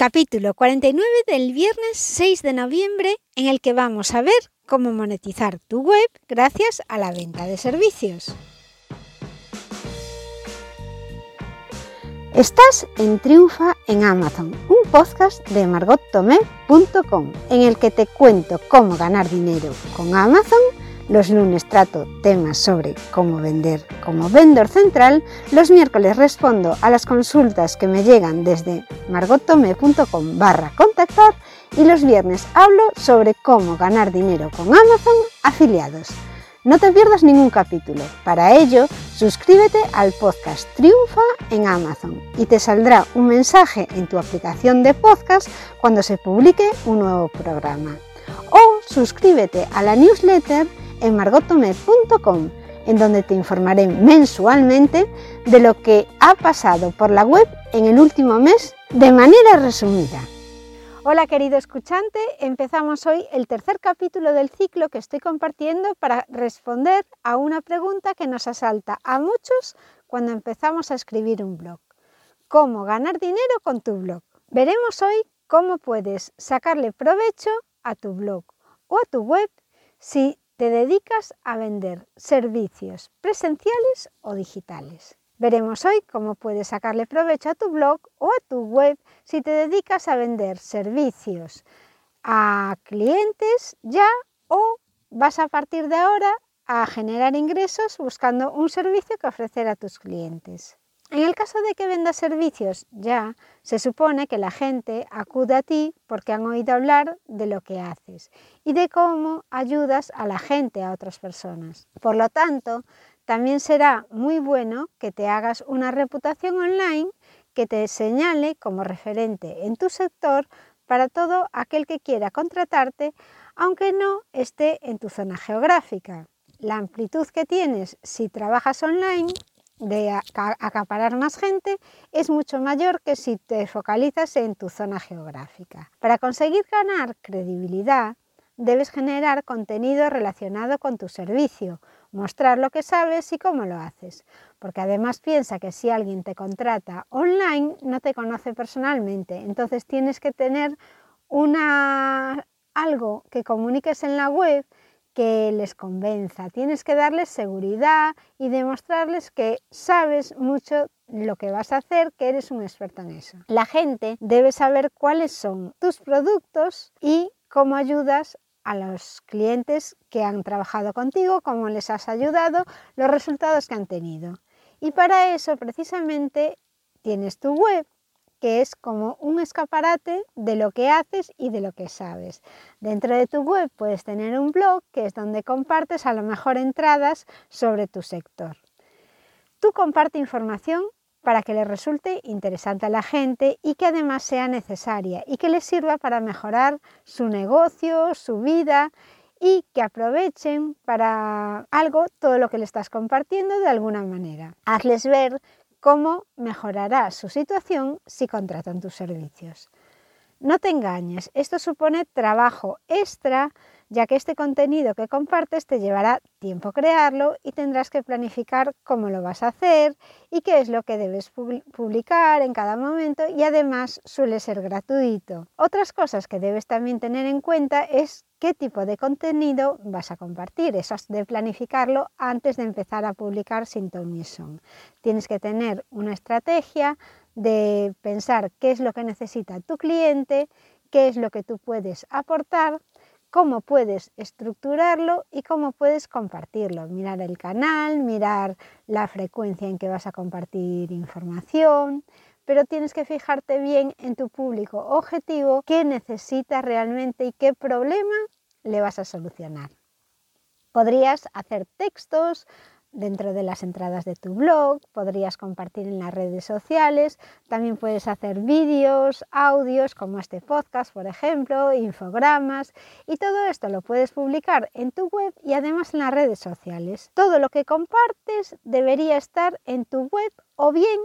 capítulo 49 del viernes 6 de noviembre en el que vamos a ver cómo monetizar tu web gracias a la venta de servicios. Estás en Triunfa en Amazon, un podcast de margottomé.com en el que te cuento cómo ganar dinero con Amazon los lunes trato temas sobre cómo vender como vendedor central. Los miércoles respondo a las consultas que me llegan desde margotome.com barra contactar. Y los viernes hablo sobre cómo ganar dinero con Amazon afiliados. No te pierdas ningún capítulo. Para ello, suscríbete al podcast Triunfa en Amazon y te saldrá un mensaje en tu aplicación de podcast cuando se publique un nuevo programa. O suscríbete a la newsletter en margotome.com, en donde te informaré mensualmente de lo que ha pasado por la web en el último mes de manera resumida. Hola querido escuchante, empezamos hoy el tercer capítulo del ciclo que estoy compartiendo para responder a una pregunta que nos asalta a muchos cuando empezamos a escribir un blog. ¿Cómo ganar dinero con tu blog? Veremos hoy cómo puedes sacarle provecho a tu blog o a tu web si te dedicas a vender servicios presenciales o digitales. Veremos hoy cómo puedes sacarle provecho a tu blog o a tu web si te dedicas a vender servicios a clientes ya o vas a partir de ahora a generar ingresos buscando un servicio que ofrecer a tus clientes. En el caso de que vendas servicios ya, se supone que la gente acude a ti porque han oído hablar de lo que haces y de cómo ayudas a la gente, a otras personas. Por lo tanto, también será muy bueno que te hagas una reputación online que te señale como referente en tu sector para todo aquel que quiera contratarte, aunque no esté en tu zona geográfica. La amplitud que tienes si trabajas online de acaparar más gente es mucho mayor que si te focalizas en tu zona geográfica. Para conseguir ganar credibilidad, debes generar contenido relacionado con tu servicio, mostrar lo que sabes y cómo lo haces, porque además piensa que si alguien te contrata online no te conoce personalmente, entonces tienes que tener una algo que comuniques en la web que les convenza. Tienes que darles seguridad y demostrarles que sabes mucho lo que vas a hacer, que eres un experto en eso. La gente debe saber cuáles son tus productos y cómo ayudas a los clientes que han trabajado contigo, cómo les has ayudado, los resultados que han tenido. Y para eso precisamente tienes tu web que es como un escaparate de lo que haces y de lo que sabes. Dentro de tu web puedes tener un blog que es donde compartes a lo mejor entradas sobre tu sector. Tú comparte información para que le resulte interesante a la gente y que además sea necesaria y que les sirva para mejorar su negocio, su vida y que aprovechen para algo todo lo que le estás compartiendo de alguna manera. Hazles ver cómo mejorará su situación si contratan tus servicios. No te engañes, esto supone trabajo extra, ya que este contenido que compartes te llevará tiempo crearlo y tendrás que planificar cómo lo vas a hacer y qué es lo que debes publicar en cada momento y además suele ser gratuito. Otras cosas que debes también tener en cuenta es qué tipo de contenido vas a compartir. Eso has de planificarlo antes de empezar a publicar sin ton Tienes que tener una estrategia de pensar qué es lo que necesita tu cliente, qué es lo que tú puedes aportar, cómo puedes estructurarlo y cómo puedes compartirlo. Mirar el canal, mirar la frecuencia en que vas a compartir información, pero tienes que fijarte bien en tu público objetivo, qué necesita realmente y qué problema le vas a solucionar. Podrías hacer textos, dentro de las entradas de tu blog, podrías compartir en las redes sociales, también puedes hacer vídeos, audios como este podcast, por ejemplo, infogramas y todo esto lo puedes publicar en tu web y además en las redes sociales. Todo lo que compartes debería estar en tu web o bien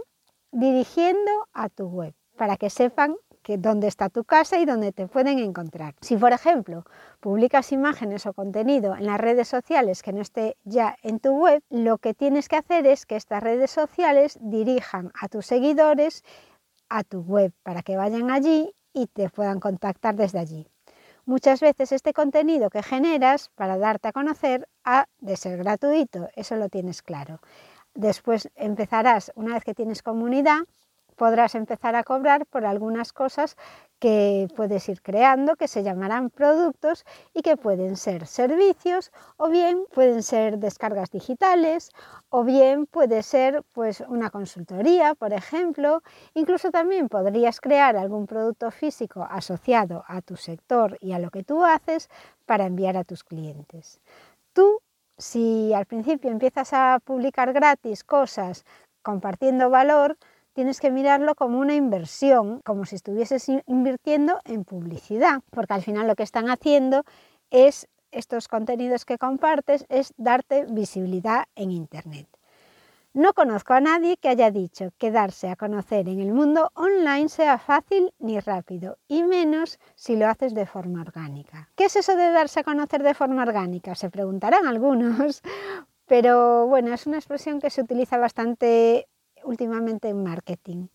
dirigiendo a tu web para que sepan dónde está tu casa y dónde te pueden encontrar. Si, por ejemplo, publicas imágenes o contenido en las redes sociales que no esté ya en tu web, lo que tienes que hacer es que estas redes sociales dirijan a tus seguidores a tu web para que vayan allí y te puedan contactar desde allí. Muchas veces este contenido que generas para darte a conocer ha de ser gratuito, eso lo tienes claro. Después empezarás, una vez que tienes comunidad, podrás empezar a cobrar por algunas cosas que puedes ir creando, que se llamarán productos y que pueden ser servicios o bien pueden ser descargas digitales o bien puede ser pues una consultoría, por ejemplo. Incluso también podrías crear algún producto físico asociado a tu sector y a lo que tú haces para enviar a tus clientes. Tú, si al principio empiezas a publicar gratis cosas compartiendo valor, tienes que mirarlo como una inversión, como si estuvieses invirtiendo en publicidad, porque al final lo que están haciendo es estos contenidos que compartes es darte visibilidad en Internet. No conozco a nadie que haya dicho que darse a conocer en el mundo online sea fácil ni rápido, y menos si lo haces de forma orgánica. ¿Qué es eso de darse a conocer de forma orgánica? Se preguntarán algunos, pero bueno, es una expresión que se utiliza bastante últimamente en marketing.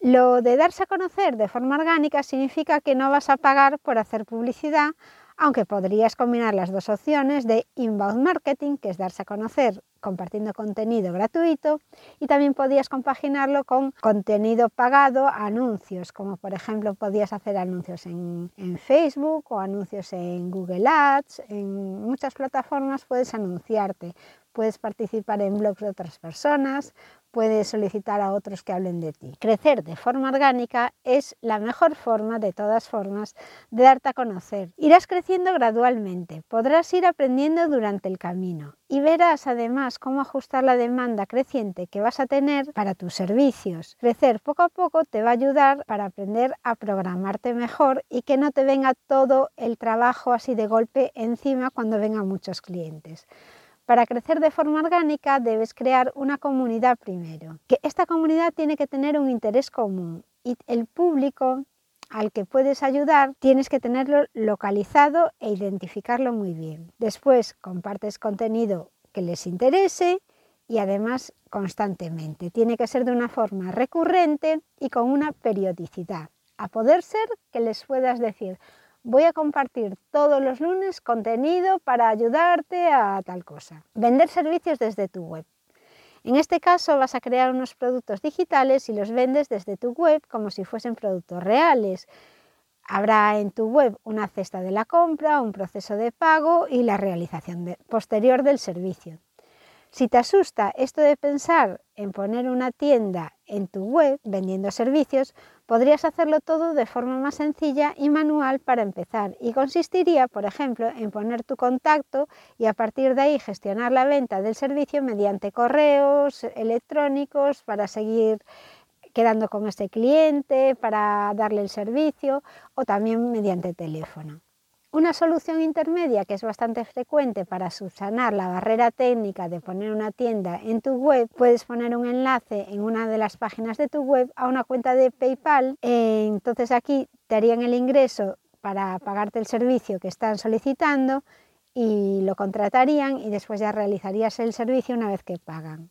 Lo de darse a conocer de forma orgánica significa que no vas a pagar por hacer publicidad, aunque podrías combinar las dos opciones de inbound marketing, que es darse a conocer compartiendo contenido gratuito, y también podías compaginarlo con contenido pagado, anuncios, como por ejemplo podías hacer anuncios en, en Facebook o anuncios en Google Ads, en muchas plataformas puedes anunciarte, puedes participar en blogs de otras personas, puedes solicitar a otros que hablen de ti. Crecer de forma orgánica es la mejor forma, de todas formas, de darte a conocer. Irás creciendo gradualmente, podrás ir aprendiendo durante el camino y verás además cómo ajustar la demanda creciente que vas a tener para tus servicios. Crecer poco a poco te va a ayudar para aprender a programarte mejor y que no te venga todo el trabajo así de golpe encima cuando vengan muchos clientes. Para crecer de forma orgánica debes crear una comunidad primero, que esta comunidad tiene que tener un interés común y el público al que puedes ayudar tienes que tenerlo localizado e identificarlo muy bien. Después compartes contenido que les interese y además constantemente. Tiene que ser de una forma recurrente y con una periodicidad. A poder ser que les puedas decir, voy a compartir todos los lunes contenido para ayudarte a tal cosa. Vender servicios desde tu web. En este caso vas a crear unos productos digitales y los vendes desde tu web como si fuesen productos reales. Habrá en tu web una cesta de la compra, un proceso de pago y la realización posterior del servicio. Si te asusta esto de pensar en poner una tienda en tu web vendiendo servicios, podrías hacerlo todo de forma más sencilla y manual para empezar y consistiría, por ejemplo, en poner tu contacto y a partir de ahí gestionar la venta del servicio mediante correos electrónicos para seguir quedando con ese cliente, para darle el servicio o también mediante teléfono. Una solución intermedia que es bastante frecuente para subsanar la barrera técnica de poner una tienda en tu web, puedes poner un enlace en una de las páginas de tu web a una cuenta de PayPal. Entonces aquí te harían el ingreso para pagarte el servicio que están solicitando y lo contratarían y después ya realizarías el servicio una vez que pagan.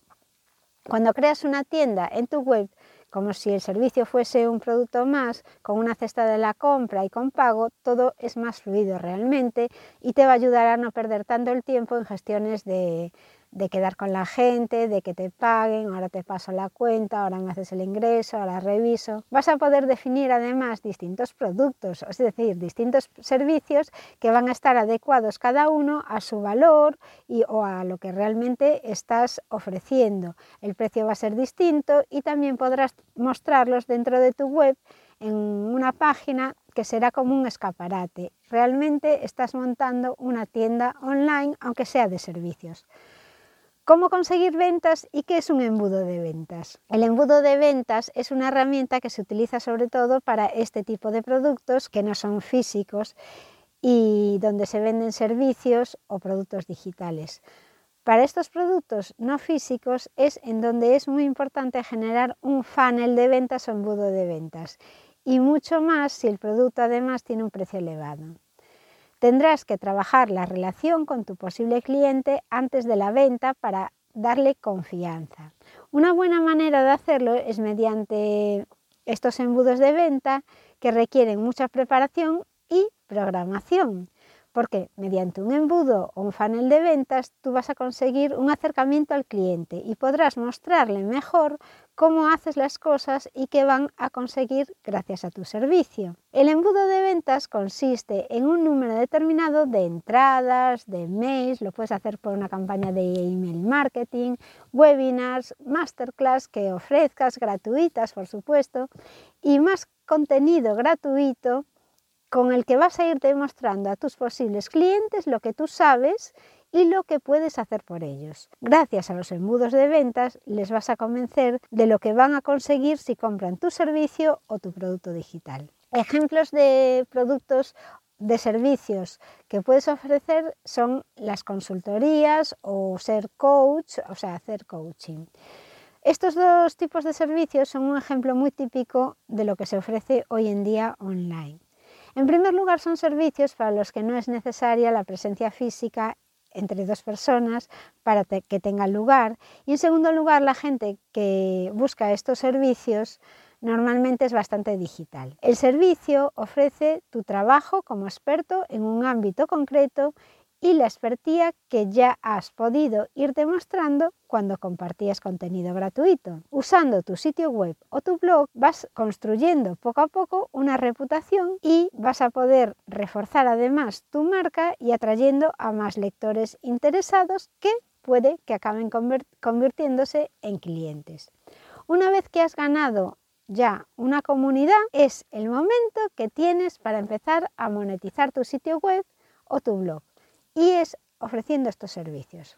Cuando creas una tienda en tu web, como si el servicio fuese un producto más, con una cesta de la compra y con pago, todo es más fluido realmente y te va a ayudar a no perder tanto el tiempo en gestiones de, de quedar con la gente, de que te paguen, ahora te paso la cuenta, ahora me haces el ingreso, ahora reviso. Vas a poder definir además distintos productos, es decir, distintos servicios que van a estar adecuados cada uno a su valor y, o a lo que realmente estás ofreciendo. El precio va a ser distinto y también podrás mostrarlos dentro de tu web en una página que será como un escaparate. Realmente estás montando una tienda online, aunque sea de servicios. ¿Cómo conseguir ventas y qué es un embudo de ventas? El embudo de ventas es una herramienta que se utiliza sobre todo para este tipo de productos que no son físicos y donde se venden servicios o productos digitales. Para estos productos no físicos es en donde es muy importante generar un funnel de ventas o embudo de ventas y mucho más si el producto además tiene un precio elevado. Tendrás que trabajar la relación con tu posible cliente antes de la venta para darle confianza. Una buena manera de hacerlo es mediante estos embudos de venta que requieren mucha preparación y programación porque mediante un embudo o un funnel de ventas tú vas a conseguir un acercamiento al cliente y podrás mostrarle mejor cómo haces las cosas y qué van a conseguir gracias a tu servicio. El embudo de ventas consiste en un número determinado de entradas, de mails, lo puedes hacer por una campaña de email marketing, webinars, masterclass que ofrezcas gratuitas, por supuesto, y más contenido gratuito con el que vas a ir demostrando a tus posibles clientes lo que tú sabes y lo que puedes hacer por ellos. Gracias a los embudos de ventas les vas a convencer de lo que van a conseguir si compran tu servicio o tu producto digital. Ejemplos de productos de servicios que puedes ofrecer son las consultorías o ser coach, o sea, hacer coaching. Estos dos tipos de servicios son un ejemplo muy típico de lo que se ofrece hoy en día online. En primer lugar, son servicios para los que no es necesaria la presencia física entre dos personas para que tengan lugar. Y en segundo lugar, la gente que busca estos servicios normalmente es bastante digital. El servicio ofrece tu trabajo como experto en un ámbito concreto y la expertía que ya has podido ir demostrando cuando compartías contenido gratuito. Usando tu sitio web o tu blog vas construyendo poco a poco una reputación y vas a poder reforzar además tu marca y atrayendo a más lectores interesados que puede que acaben convirtiéndose en clientes. Una vez que has ganado ya una comunidad, es el momento que tienes para empezar a monetizar tu sitio web o tu blog y es ofreciendo estos servicios.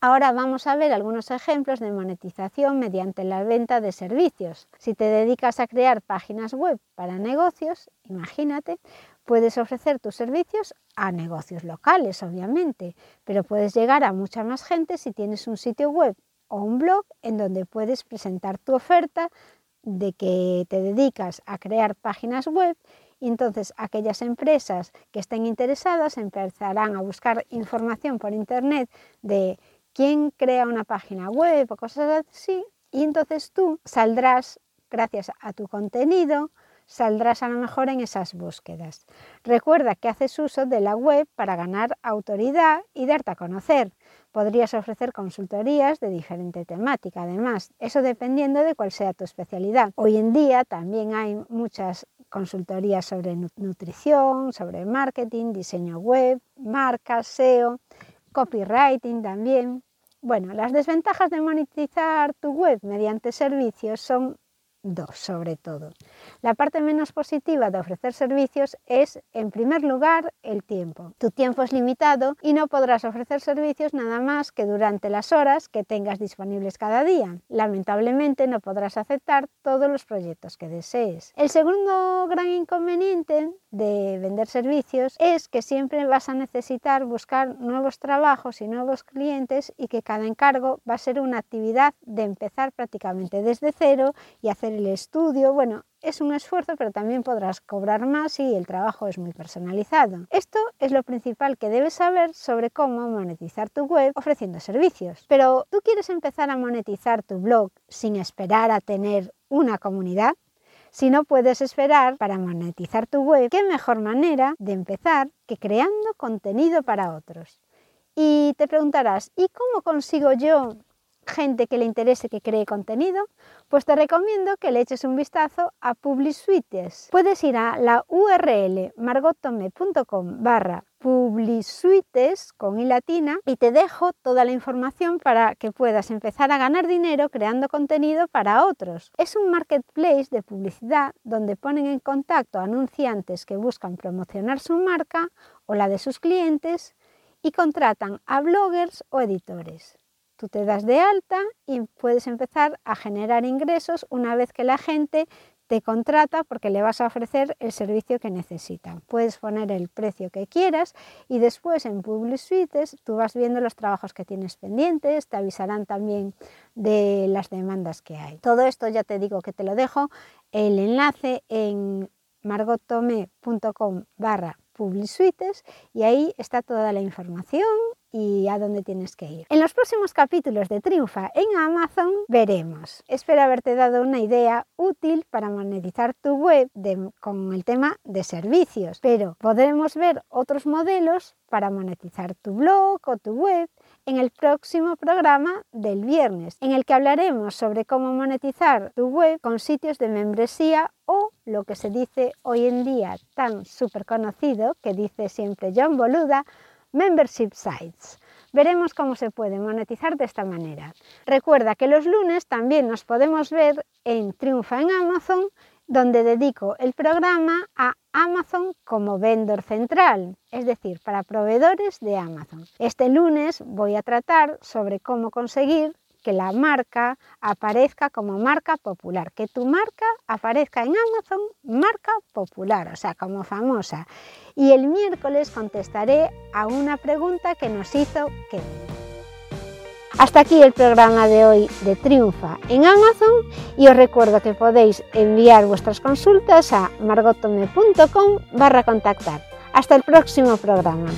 Ahora vamos a ver algunos ejemplos de monetización mediante la venta de servicios. Si te dedicas a crear páginas web para negocios, imagínate, puedes ofrecer tus servicios a negocios locales, obviamente, pero puedes llegar a mucha más gente si tienes un sitio web o un blog en donde puedes presentar tu oferta de que te dedicas a crear páginas web y entonces aquellas empresas que estén interesadas empezarán a buscar información por internet de quién crea una página web o cosas así y entonces tú saldrás gracias a tu contenido saldrás a lo mejor en esas búsquedas. Recuerda que haces uso de la web para ganar autoridad y darte a conocer. Podrías ofrecer consultorías de diferente temática, además, eso dependiendo de cuál sea tu especialidad. Hoy en día también hay muchas consultorías sobre nutrición, sobre marketing, diseño web, marcas, SEO, copywriting también. Bueno, las desventajas de monetizar tu web mediante servicios son dos sobre todo. La parte menos positiva de ofrecer servicios es, en primer lugar, el tiempo. Tu tiempo es limitado y no podrás ofrecer servicios nada más que durante las horas que tengas disponibles cada día. Lamentablemente no podrás aceptar todos los proyectos que desees. El segundo gran inconveniente de vender servicios es que siempre vas a necesitar buscar nuevos trabajos y nuevos clientes y que cada encargo va a ser una actividad de empezar prácticamente desde cero y hacer el estudio. Bueno, es un esfuerzo, pero también podrás cobrar más si el trabajo es muy personalizado. Esto es lo principal que debes saber sobre cómo monetizar tu web ofreciendo servicios. Pero ¿tú quieres empezar a monetizar tu blog sin esperar a tener una comunidad? Si no puedes esperar para monetizar tu web, ¿qué mejor manera de empezar que creando contenido para otros? Y te preguntarás, ¿y cómo consigo yo gente que le interese que cree contenido? Pues te recomiendo que le eches un vistazo a PubliSuites. Puedes ir a la URL margotome.com barra con i latina y te dejo toda la información para que puedas empezar a ganar dinero creando contenido para otros. Es un marketplace de publicidad donde ponen en contacto anunciantes que buscan promocionar su marca o la de sus clientes y contratan a bloggers o editores. Tú te das de alta y puedes empezar a generar ingresos una vez que la gente te contrata porque le vas a ofrecer el servicio que necesita. Puedes poner el precio que quieras y después en Public Suites tú vas viendo los trabajos que tienes pendientes, te avisarán también de las demandas que hay. Todo esto ya te digo que te lo dejo el enlace en margotome.com barra publisuites y ahí está toda la información y a dónde tienes que ir. En los próximos capítulos de Triunfa en Amazon veremos. Espero haberte dado una idea útil para monetizar tu web con el tema de servicios, pero podremos ver otros modelos para monetizar tu blog o tu web en el próximo programa del viernes, en el que hablaremos sobre cómo monetizar tu web con sitios de membresía o lo que se dice hoy en día tan súper conocido, que dice siempre John Boluda, Membership Sites. Veremos cómo se puede monetizar de esta manera. Recuerda que los lunes también nos podemos ver en Triunfa en Amazon, donde dedico el programa a Amazon como vendor central, es decir, para proveedores de Amazon. Este lunes voy a tratar sobre cómo conseguir que la marca aparezca como marca popular, que tu marca aparezca en Amazon marca popular, o sea, como famosa. Y el miércoles contestaré a una pregunta que nos hizo Kevin. Hasta aquí el programa de hoy de Triunfa en Amazon y os recuerdo que podéis enviar vuestras consultas a margotome.com barra contactar. Hasta el próximo programa.